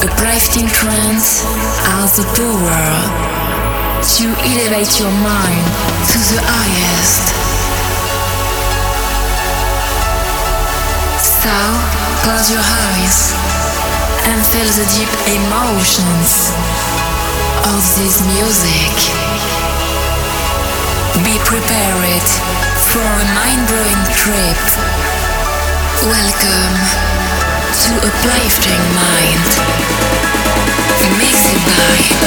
Uplifting trance has the power to elevate your mind to the highest. So, close your eyes and feel the deep emotions of this music. Be prepared for a mind-blowing trip. Welcome to uplifting mind. Mixed by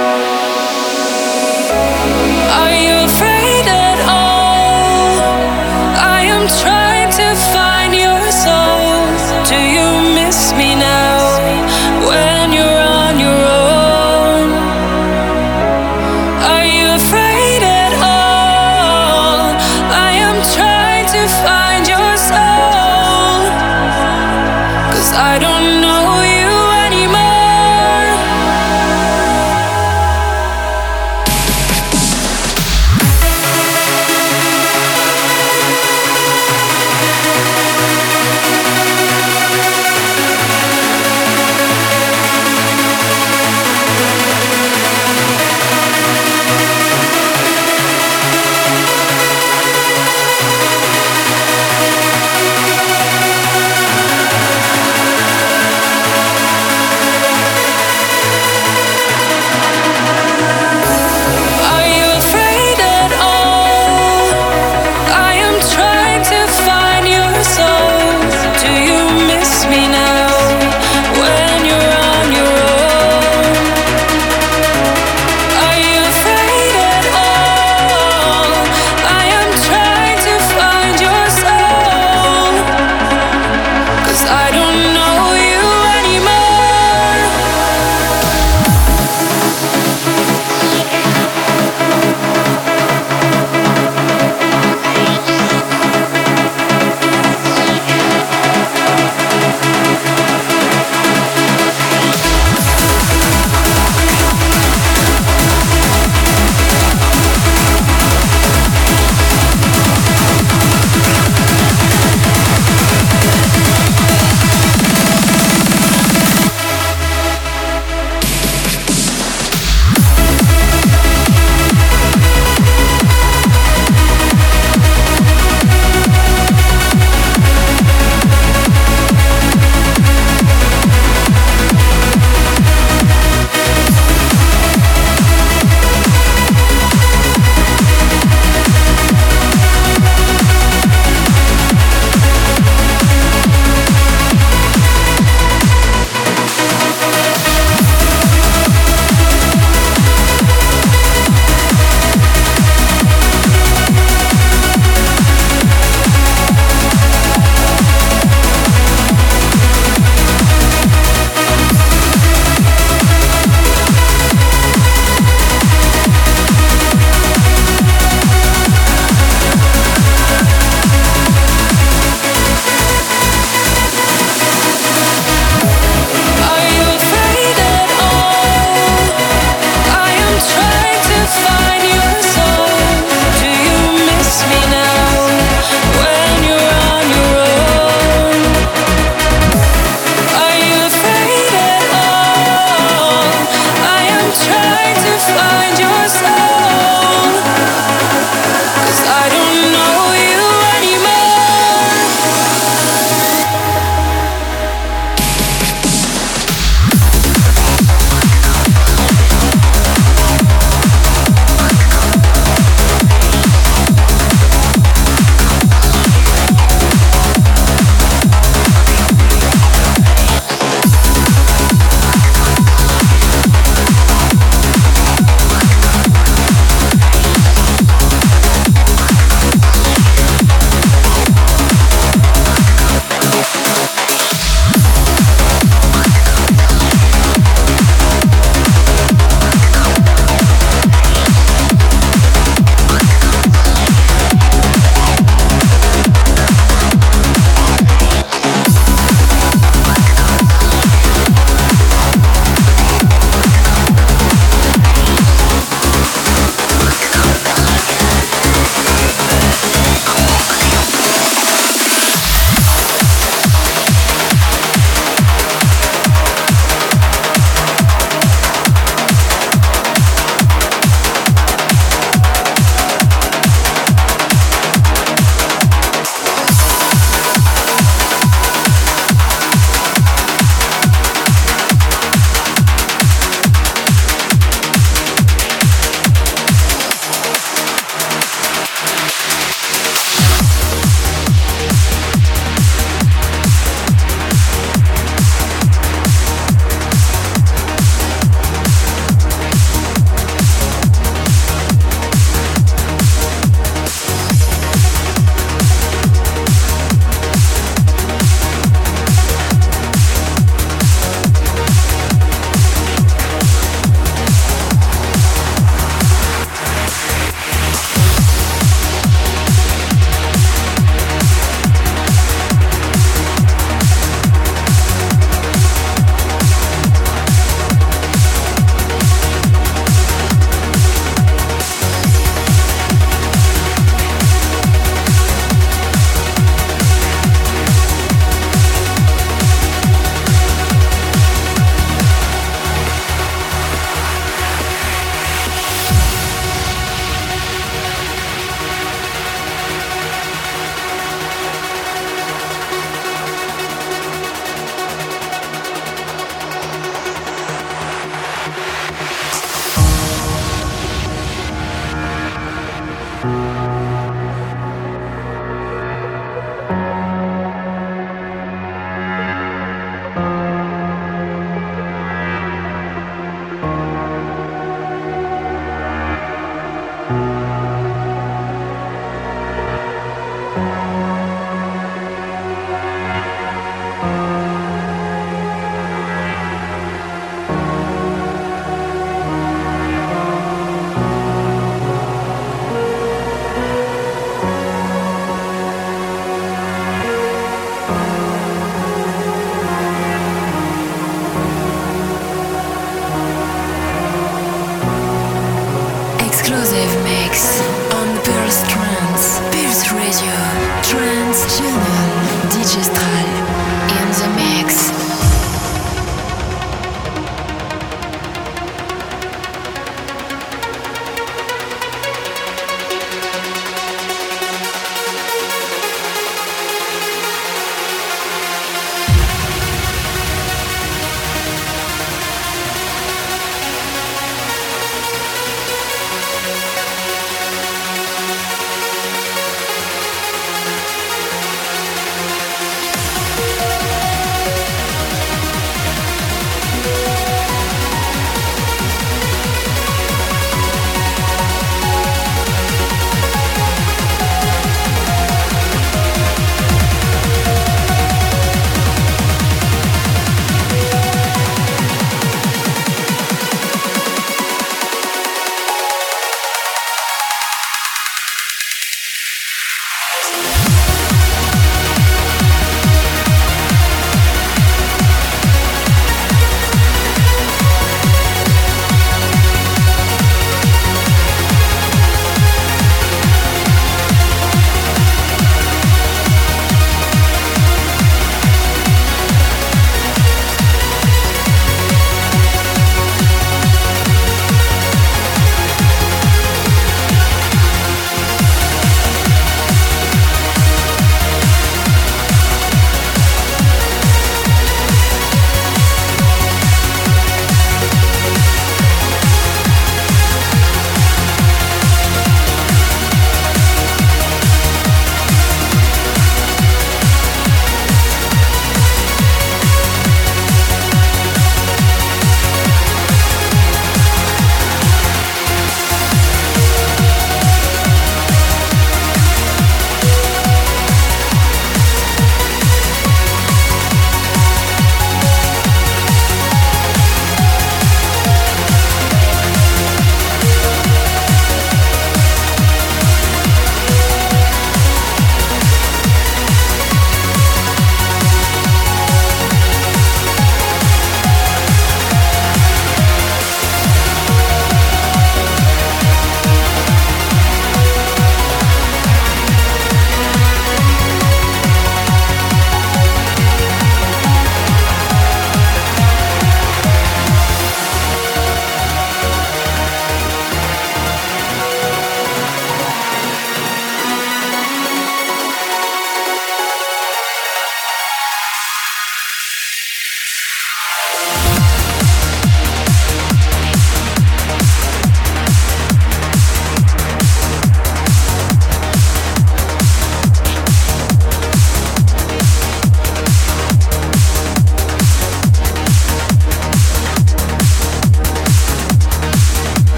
Oh.